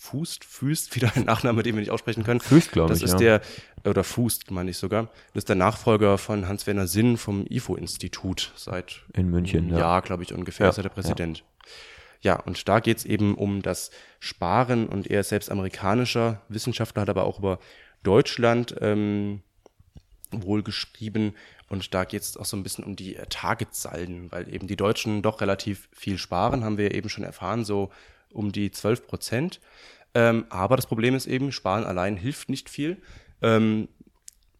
Speaker 1: Fußt, Füst, wieder ein Nachname, den wir nicht aussprechen können.
Speaker 4: Füst, glaub
Speaker 1: Das
Speaker 4: ich,
Speaker 1: ist
Speaker 4: ja.
Speaker 1: der, oder Fußt, meine ich sogar. Das ist der Nachfolger von Hans-Werner Sinn vom IFO-Institut seit
Speaker 4: In München,
Speaker 1: einem
Speaker 4: ja.
Speaker 1: Jahr, glaube ich, ungefähr,
Speaker 4: Ja,
Speaker 1: ist er der Präsident. Ja, und da geht's eben um das Sparen und er ist selbst amerikanischer Wissenschaftler, hat aber auch über Deutschland ähm, wohl geschrieben und da geht es auch so ein bisschen um die äh, Targetsalden, weil eben die Deutschen doch relativ viel sparen, haben wir eben schon erfahren, so um die 12 Prozent. Ähm, aber das Problem ist eben, Sparen allein hilft nicht viel. Ähm,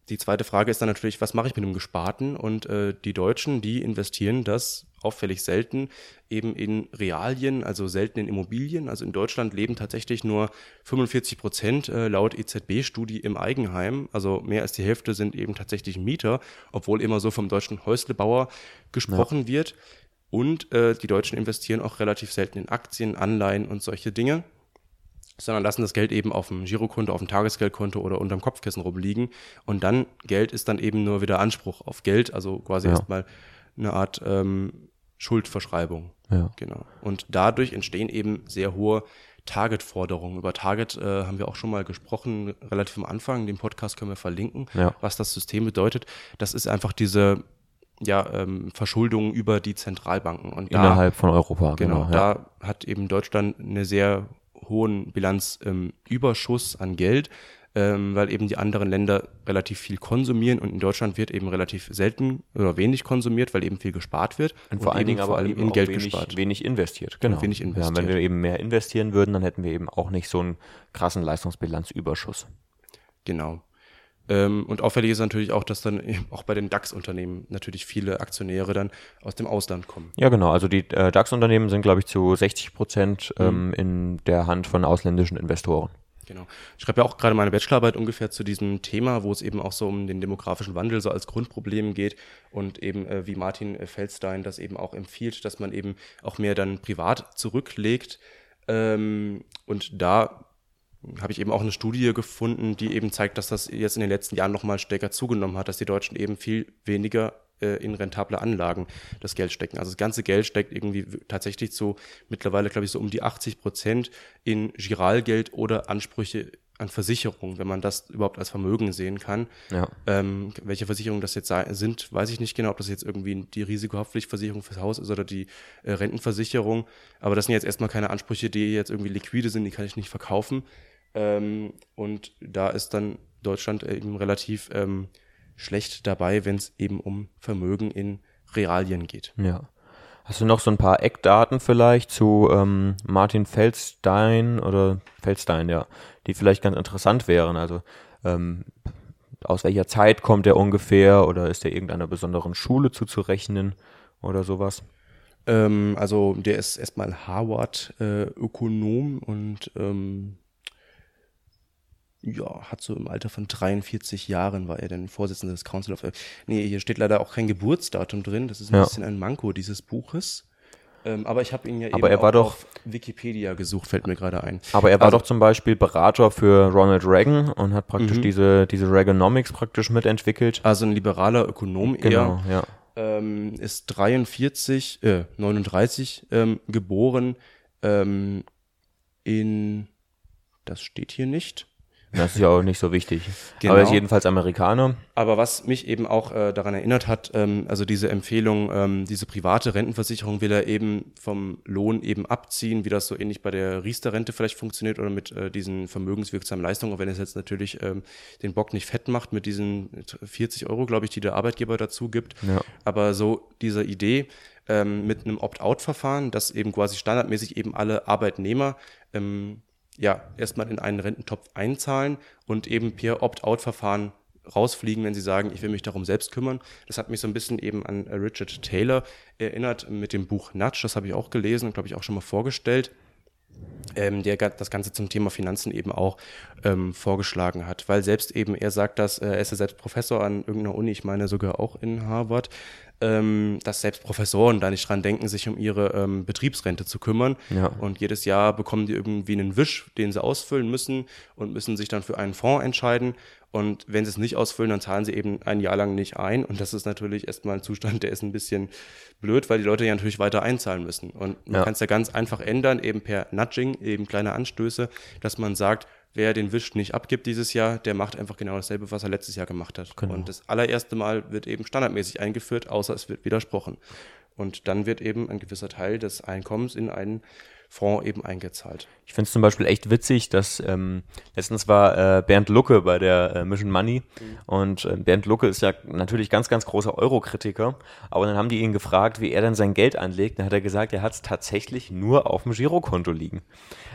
Speaker 1: die zweite Frage ist dann natürlich, was mache ich mit dem Gesparten? Und äh, die Deutschen, die investieren das auffällig selten eben in Realien, also selten in Immobilien. Also in Deutschland leben tatsächlich nur 45 Prozent äh, laut EZB-Studie im Eigenheim. Also mehr als die Hälfte sind eben tatsächlich Mieter, obwohl immer so vom deutschen Häuslebauer gesprochen ja. wird. Und äh, die Deutschen investieren auch relativ selten in Aktien, Anleihen und solche Dinge sondern lassen das Geld eben auf dem Girokonto, auf dem Tagesgeldkonto oder unterm Kopfkissen rumliegen. Und dann Geld ist dann eben nur wieder Anspruch auf Geld, also quasi ja. erstmal eine Art ähm, Schuldverschreibung. Ja. Genau. Und dadurch entstehen eben sehr hohe Target-Forderungen. Über Target äh, haben wir auch schon mal gesprochen, relativ am Anfang. Den Podcast können wir verlinken, ja. was das System bedeutet. Das ist einfach diese ja, ähm, Verschuldung über die Zentralbanken. Und
Speaker 4: Innerhalb da, von Europa,
Speaker 1: genau. genau ja. Da hat eben Deutschland eine sehr hohen Bilanzüberschuss ähm, an Geld, ähm, weil eben die anderen Länder relativ viel konsumieren und in Deutschland wird eben relativ selten oder wenig konsumiert, weil eben viel gespart wird.
Speaker 4: Und, und vor allen Dingen aber allem in Geld wenig, gespart. wenig investiert.
Speaker 1: Genau. wenig
Speaker 4: investiert. Ja, wenn wir eben mehr investieren würden, dann hätten wir eben auch nicht so einen krassen Leistungsbilanzüberschuss.
Speaker 1: Genau. Ähm, und auffällig ist natürlich auch, dass dann auch bei den DAX-Unternehmen natürlich viele Aktionäre dann aus dem Ausland kommen.
Speaker 4: Ja, genau. Also die äh, DAX-Unternehmen sind, glaube ich, zu 60 Prozent ähm, mhm. in der Hand von ausländischen Investoren.
Speaker 1: Genau. Ich schreibe ja auch gerade meine Bachelorarbeit ungefähr zu diesem Thema, wo es eben auch so um den demografischen Wandel so als Grundproblem geht und eben äh, wie Martin äh, Feldstein das eben auch empfiehlt, dass man eben auch mehr dann privat zurücklegt. Ähm, und da habe ich eben auch eine Studie gefunden, die eben zeigt, dass das jetzt in den letzten Jahren nochmal stärker zugenommen hat, dass die Deutschen eben viel weniger äh, in rentable Anlagen das Geld stecken. Also das ganze Geld steckt irgendwie tatsächlich so mittlerweile, glaube ich, so um die 80 Prozent in Giralgeld oder Ansprüche an Versicherungen, wenn man das überhaupt als Vermögen sehen kann. Ja. Ähm, welche Versicherungen das jetzt sind, weiß ich nicht genau, ob das jetzt irgendwie die Risikohaftpflichtversicherung fürs Haus ist oder die äh, Rentenversicherung. Aber das sind jetzt erstmal keine Ansprüche, die jetzt irgendwie liquide sind, die kann ich nicht verkaufen. Ähm, und da ist dann Deutschland eben relativ ähm, schlecht dabei, wenn es eben um Vermögen in Realien geht.
Speaker 4: Ja. Hast du noch so ein paar Eckdaten vielleicht zu ähm, Martin Feldstein oder Feldstein, ja, die vielleicht ganz interessant wären? Also ähm, aus welcher Zeit kommt er ungefähr oder ist er irgendeiner besonderen Schule zuzurechnen oder sowas?
Speaker 1: Ähm, also der ist erstmal Harvard-Ökonom äh, und ähm, ja, hat so im Alter von 43 Jahren war er dann Vorsitzender des Council of. Nee, hier steht leider auch kein Geburtsdatum drin. Das ist ein ja. bisschen ein Manko dieses Buches. Ähm, aber ich habe ihn ja
Speaker 4: aber eben er war doch,
Speaker 1: auf Wikipedia gesucht, fällt mir gerade ein.
Speaker 4: Aber er war also, doch zum Beispiel Berater für Ronald Reagan und hat praktisch mhm. diese, diese Reaganomics praktisch mitentwickelt.
Speaker 1: Also ein liberaler Ökonom
Speaker 4: genau, eher. Ja.
Speaker 1: Ähm, ist 43, äh, 39 ähm, geboren ähm, in, das steht hier nicht.
Speaker 4: Das ist ja auch nicht so wichtig. Genau. Aber er ist jedenfalls Amerikaner.
Speaker 1: Aber was mich eben auch äh, daran erinnert hat, ähm, also diese Empfehlung, ähm, diese private Rentenversicherung will er eben vom Lohn eben abziehen, wie das so ähnlich bei der Riester-Rente vielleicht funktioniert oder mit äh, diesen vermögenswirksamen Leistungen, auch wenn es jetzt natürlich ähm, den Bock nicht fett macht mit diesen 40 Euro, glaube ich, die der Arbeitgeber dazu gibt. Ja. Aber so diese Idee, ähm, mit einem Opt-out-Verfahren, dass eben quasi standardmäßig eben alle Arbeitnehmer ähm, ja, erstmal in einen Rententopf einzahlen und eben per Opt-out-Verfahren rausfliegen, wenn sie sagen, ich will mich darum selbst kümmern. Das hat mich so ein bisschen eben an Richard Taylor erinnert mit dem Buch Nudge, das habe ich auch gelesen und glaube ich auch schon mal vorgestellt. Ähm, der das Ganze zum Thema Finanzen eben auch ähm, vorgeschlagen hat, weil selbst eben er sagt, dass äh, er ist ja selbst Professor an irgendeiner Uni, ich meine sogar auch in Harvard, ähm, dass selbst Professoren da nicht dran denken, sich um ihre ähm, Betriebsrente zu kümmern. Ja. Und jedes Jahr bekommen die irgendwie einen Wisch, den sie ausfüllen müssen und müssen sich dann für einen Fonds entscheiden. Und wenn sie es nicht ausfüllen, dann zahlen sie eben ein Jahr lang nicht ein. Und das ist natürlich erstmal ein Zustand, der ist ein bisschen blöd, weil die Leute ja natürlich weiter einzahlen müssen. Und man ja. kann es ja ganz einfach ändern, eben per Nudging, eben kleine Anstöße, dass man sagt, wer den Wisch nicht abgibt dieses Jahr, der macht einfach genau dasselbe, was er letztes Jahr gemacht hat. Genau. Und das allererste Mal wird eben standardmäßig eingeführt, außer es wird widersprochen. Und dann wird eben ein gewisser Teil des Einkommens in einen Fonds eben eingezahlt.
Speaker 4: Ich finde es zum Beispiel echt witzig, dass ähm, letztens war äh, Bernd Lucke bei der äh, Mission Money mhm. und äh, Bernd Lucke ist ja natürlich ganz, ganz großer Euro-Kritiker, aber dann haben die ihn gefragt, wie er denn sein Geld anlegt. Dann hat er gesagt, er hat es tatsächlich nur auf dem Girokonto liegen.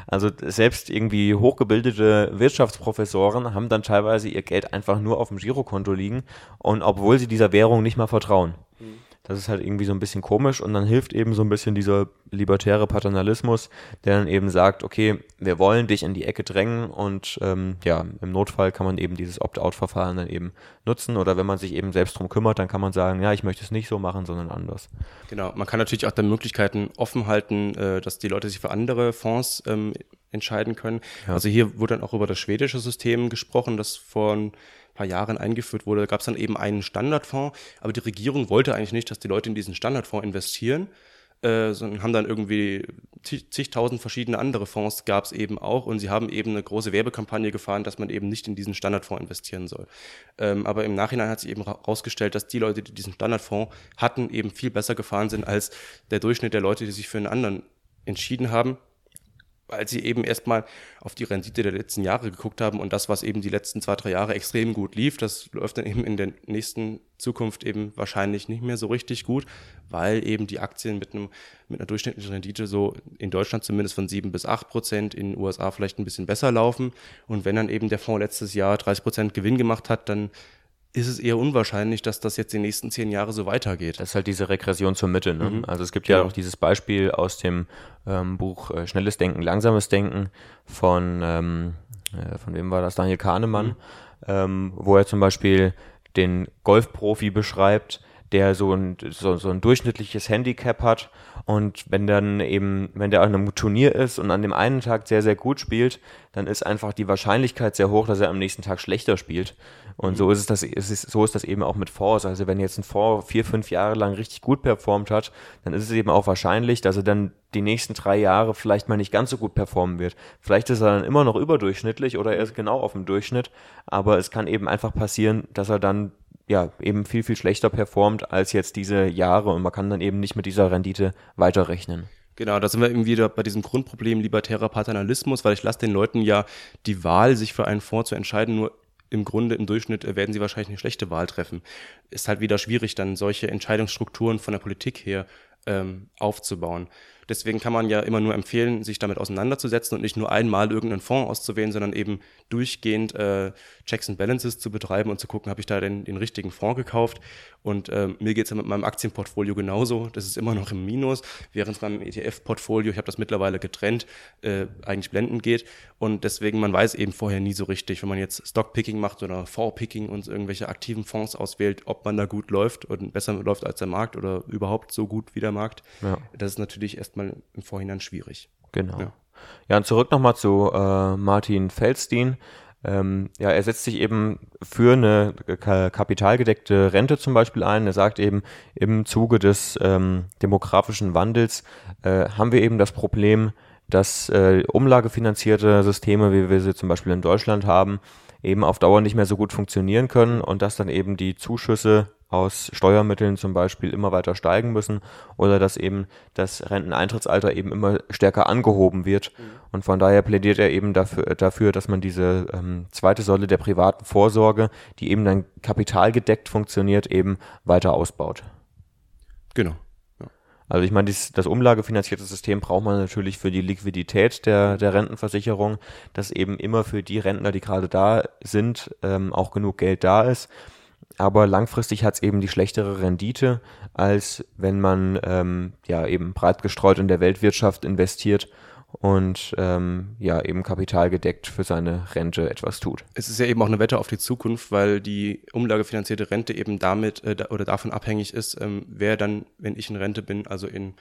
Speaker 4: Also selbst irgendwie hochgebildete Wirtschaftsprofessoren haben dann teilweise ihr Geld einfach nur auf dem Girokonto liegen und obwohl sie dieser Währung nicht mal vertrauen. Mhm. Das ist halt irgendwie so ein bisschen komisch und dann hilft eben so ein bisschen dieser libertäre Paternalismus, der dann eben sagt, okay, wir wollen dich in die Ecke drängen und ähm, ja, im Notfall kann man eben dieses Opt-out-Verfahren dann eben nutzen oder wenn man sich eben selbst drum kümmert, dann kann man sagen, ja, ich möchte es nicht so machen, sondern anders.
Speaker 1: Genau, man kann natürlich auch dann Möglichkeiten offen halten, äh, dass die Leute sich für andere Fonds ähm, entscheiden können. Ja. Also hier wurde dann auch über das schwedische System gesprochen, das von paar Jahren eingeführt wurde, gab es dann eben einen Standardfonds, aber die Regierung wollte eigentlich nicht, dass die Leute in diesen Standardfonds investieren, äh, sondern haben dann irgendwie zigtausend verschiedene andere Fonds gab es eben auch. Und sie haben eben eine große Werbekampagne gefahren, dass man eben nicht in diesen Standardfonds investieren soll. Ähm, aber im Nachhinein hat sich eben herausgestellt, dass die Leute, die diesen Standardfonds hatten, eben viel besser gefahren sind als der Durchschnitt der Leute, die sich für einen anderen entschieden haben weil sie eben erstmal auf die Rendite der letzten Jahre geguckt haben und das, was eben die letzten zwei, drei Jahre extrem gut lief, das läuft dann eben in der nächsten Zukunft eben wahrscheinlich nicht mehr so richtig gut, weil eben die Aktien mit, einem, mit einer durchschnittlichen Rendite so in Deutschland zumindest von sieben bis acht Prozent, in den USA vielleicht ein bisschen besser laufen. Und wenn dann eben der Fonds letztes Jahr 30 Prozent Gewinn gemacht hat, dann ist es eher unwahrscheinlich, dass das jetzt die nächsten zehn Jahre so weitergeht.
Speaker 4: Das ist halt diese Regression zur Mitte. Ne? Mhm. Also es gibt ja genau. auch dieses Beispiel aus dem ähm, Buch äh, Schnelles Denken, Langsames Denken von, ähm, äh, von wem war das? Daniel Kahnemann, mhm. ähm, wo er zum Beispiel den Golfprofi beschreibt, der so ein, so, so ein durchschnittliches Handicap hat und wenn dann eben, wenn der an einem Turnier ist und an dem einen Tag sehr, sehr gut spielt, dann ist einfach die Wahrscheinlichkeit sehr hoch, dass er am nächsten Tag schlechter spielt. Und so ist es das, ist es, so ist das eben auch mit Fonds. Also wenn jetzt ein Fonds vier, fünf Jahre lang richtig gut performt hat, dann ist es eben auch wahrscheinlich, dass er dann die nächsten drei Jahre vielleicht mal nicht ganz so gut performen wird. Vielleicht ist er dann immer noch überdurchschnittlich oder er ist genau auf dem Durchschnitt, aber es kann eben einfach passieren, dass er dann ja, eben viel, viel schlechter performt als jetzt diese Jahre und man kann dann eben nicht mit dieser Rendite weiterrechnen.
Speaker 1: Genau, da sind wir irgendwie wieder bei diesem Grundproblem libertärer Paternalismus, weil ich lasse den Leuten ja die Wahl, sich für einen Fonds zu entscheiden, nur im Grunde im Durchschnitt werden sie wahrscheinlich eine schlechte Wahl treffen. Ist halt wieder schwierig, dann solche Entscheidungsstrukturen von der Politik her ähm, aufzubauen. Deswegen kann man ja immer nur empfehlen, sich damit auseinanderzusetzen und nicht nur einmal irgendeinen Fonds auszuwählen, sondern eben durchgehend äh, Checks and Balances zu betreiben und zu gucken, habe ich da denn den richtigen Fonds gekauft. Und äh, mir geht es ja mit meinem Aktienportfolio genauso. Das ist immer noch im Minus, während es beim ETF-Portfolio, ich habe das mittlerweile getrennt, äh, eigentlich blendend geht. Und deswegen, man weiß eben vorher nie so richtig, wenn man jetzt Stockpicking macht oder Fondspicking und irgendwelche aktiven Fonds auswählt, ob man da gut läuft und besser läuft als der Markt oder überhaupt so gut wie der Markt. Ja. Das ist natürlich erstmal im Vorhinein schwierig.
Speaker 4: Genau. Ja, ja und zurück nochmal zu äh, Martin Feldstein. Ähm, ja, er setzt sich eben für eine kapitalgedeckte Rente zum Beispiel ein. Er sagt eben, im Zuge des ähm, demografischen Wandels äh, haben wir eben das Problem, dass äh, umlagefinanzierte Systeme, wie wir sie zum Beispiel in Deutschland haben, eben auf Dauer nicht mehr so gut funktionieren können und dass dann eben die Zuschüsse aus Steuermitteln zum Beispiel immer weiter steigen müssen oder dass eben das Renteneintrittsalter eben immer stärker angehoben wird. Mhm. Und von daher plädiert er eben dafür, dafür dass man diese ähm, zweite Säule der privaten Vorsorge, die eben dann kapitalgedeckt funktioniert, eben weiter ausbaut.
Speaker 1: Genau.
Speaker 4: Also ich meine, das, das umlagefinanzierte System braucht man natürlich für die Liquidität der, der Rentenversicherung, dass eben immer für die Rentner, die gerade da sind, ähm, auch genug Geld da ist. Aber langfristig hat es eben die schlechtere Rendite, als wenn man ähm, ja eben breit gestreut in der Weltwirtschaft investiert und ähm, ja eben kapitalgedeckt für seine Rente etwas tut.
Speaker 1: Es ist ja eben auch eine Wette auf die Zukunft, weil die umlagefinanzierte Rente eben damit äh, oder davon abhängig ist, ähm, wer dann, wenn ich in Rente bin, also in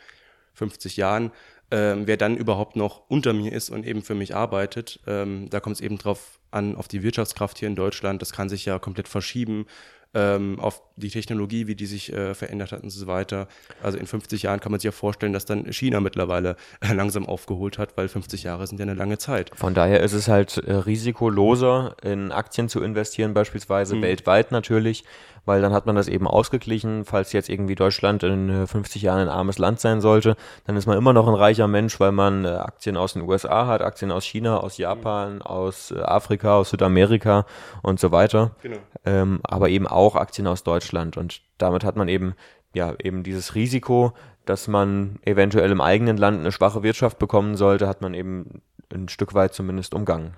Speaker 1: 50 Jahren, ähm, wer dann überhaupt noch unter mir ist und eben für mich arbeitet. Ähm, da kommt es eben drauf an, auf die Wirtschaftskraft hier in Deutschland. Das kann sich ja komplett verschieben ähm, auf die Technologie, wie die sich äh, verändert hat und so weiter. Also in 50 Jahren kann man sich ja vorstellen, dass dann China mittlerweile äh, langsam aufgeholt hat, weil 50 Jahre sind ja eine lange Zeit.
Speaker 4: Von daher ist es halt äh, risikoloser, in Aktien zu investieren, beispielsweise
Speaker 1: Mhm.
Speaker 4: weltweit natürlich, weil dann hat man das eben ausgeglichen. Falls jetzt irgendwie Deutschland in äh, 50 Jahren ein armes Land sein sollte, dann ist man immer noch ein reicher Mensch, weil man äh, Aktien aus den USA hat, Aktien aus China, aus Japan, aus äh, Afrika, aus Südamerika und so weiter.
Speaker 1: Genau.
Speaker 4: Ähm, aber eben auch Aktien aus Deutschland. Und damit hat man eben, ja, eben dieses Risiko, dass man eventuell im eigenen Land eine schwache Wirtschaft bekommen sollte, hat man eben ein Stück weit zumindest umgangen.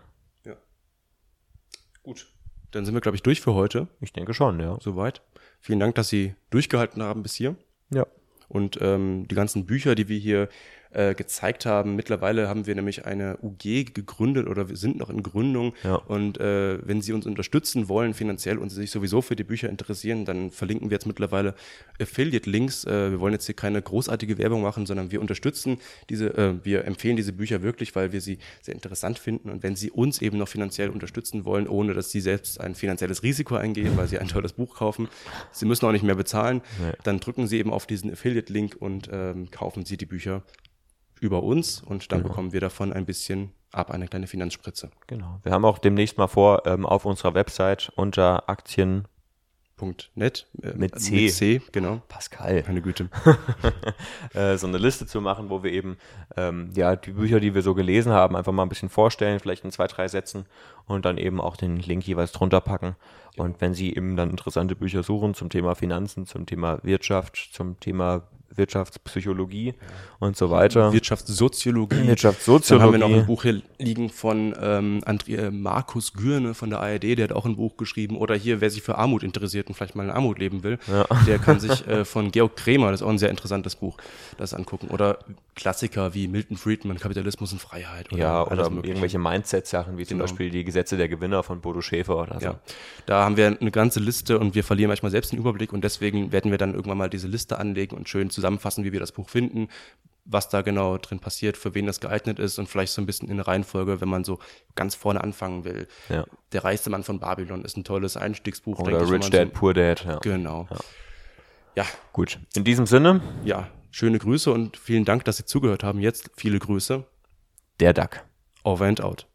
Speaker 1: Gut. Dann sind wir, glaube ich, durch für heute.
Speaker 4: Ich denke schon, ja.
Speaker 1: Soweit. Vielen Dank, dass Sie durchgehalten haben bis hier.
Speaker 4: Ja.
Speaker 1: Und ähm, die ganzen Bücher, die wir hier äh, gezeigt haben, mittlerweile haben wir nämlich eine UG gegründet oder wir sind noch in Gründung.
Speaker 4: Ja.
Speaker 1: Und äh, wenn Sie uns unterstützen wollen finanziell und Sie sich sowieso für die Bücher interessieren, dann verlinken wir jetzt mittlerweile Affiliate-Links. Äh, wir wollen jetzt hier keine großartige Werbung machen, sondern wir unterstützen diese, äh, wir empfehlen diese Bücher wirklich, weil wir sie sehr interessant finden. Und wenn Sie uns eben noch finanziell unterstützen wollen, ohne dass Sie selbst ein finanzielles Risiko eingehen, weil Sie ein tolles Buch kaufen, Sie müssen auch nicht mehr bezahlen, dann drücken Sie eben auf diesen Affiliate-Link und ähm, kaufen Sie die Bücher über uns und dann bekommen wir davon ein bisschen ab, eine kleine Finanzspritze.
Speaker 4: Genau. Wir haben auch demnächst mal vor, ähm, auf unserer Website unter Aktien
Speaker 1: Punkt net äh,
Speaker 4: Mit C.
Speaker 1: Mit C, genau.
Speaker 4: Pascal
Speaker 1: Meine Güte.
Speaker 4: äh, so eine Liste zu machen, wo wir eben ähm, ja die Bücher, die wir so gelesen haben, einfach mal ein bisschen vorstellen, vielleicht in zwei, drei Sätzen und dann eben auch den Link jeweils drunter packen. Und wenn Sie eben dann interessante Bücher suchen zum Thema Finanzen, zum Thema Wirtschaft, zum Thema Wirtschaftspsychologie und so weiter.
Speaker 1: Wirtschaftssoziologie.
Speaker 4: Wirtschaftssoziologie.
Speaker 1: Dann haben wir noch ein Buch hier liegen von ähm, André, äh, Markus Gürne von der ARD, der hat auch ein Buch geschrieben. Oder hier, wer sich für Armut interessiert und vielleicht mal in Armut leben will, der kann sich äh, von Georg Kremer, das ist auch ein sehr interessantes Buch, das angucken. Oder Klassiker wie Milton Friedman, Kapitalismus und Freiheit. Oder
Speaker 4: ja, oder
Speaker 1: Mögliche.
Speaker 4: irgendwelche Mindset-Sachen, wie zum
Speaker 1: Genau.
Speaker 4: Beispiel die Gesetze der Gewinner von Bodo Schäfer oder so.
Speaker 1: Ja, da haben wir eine ganze Liste und wir verlieren manchmal selbst den Überblick und deswegen werden wir dann irgendwann mal diese Liste anlegen und schön zusammenfassen, wie wir das Buch finden, was da genau drin passiert, für wen das geeignet ist und vielleicht so ein bisschen in Reihenfolge, wenn man so ganz vorne anfangen will.
Speaker 4: Ja.
Speaker 1: Der reichste Mann von Babylon ist ein tolles Einstiegsbuch. denke
Speaker 4: Oder
Speaker 1: ich, wenn
Speaker 4: Rich
Speaker 1: man
Speaker 4: Dad,
Speaker 1: so,
Speaker 4: Poor Dad. Ja.
Speaker 1: Genau. Ja,
Speaker 4: Gut. In diesem Sinne,
Speaker 1: ja, schöne Grüße und vielen Dank, dass Sie zugehört haben. Jetzt viele Grüße.
Speaker 4: der Duck.
Speaker 1: Over and out.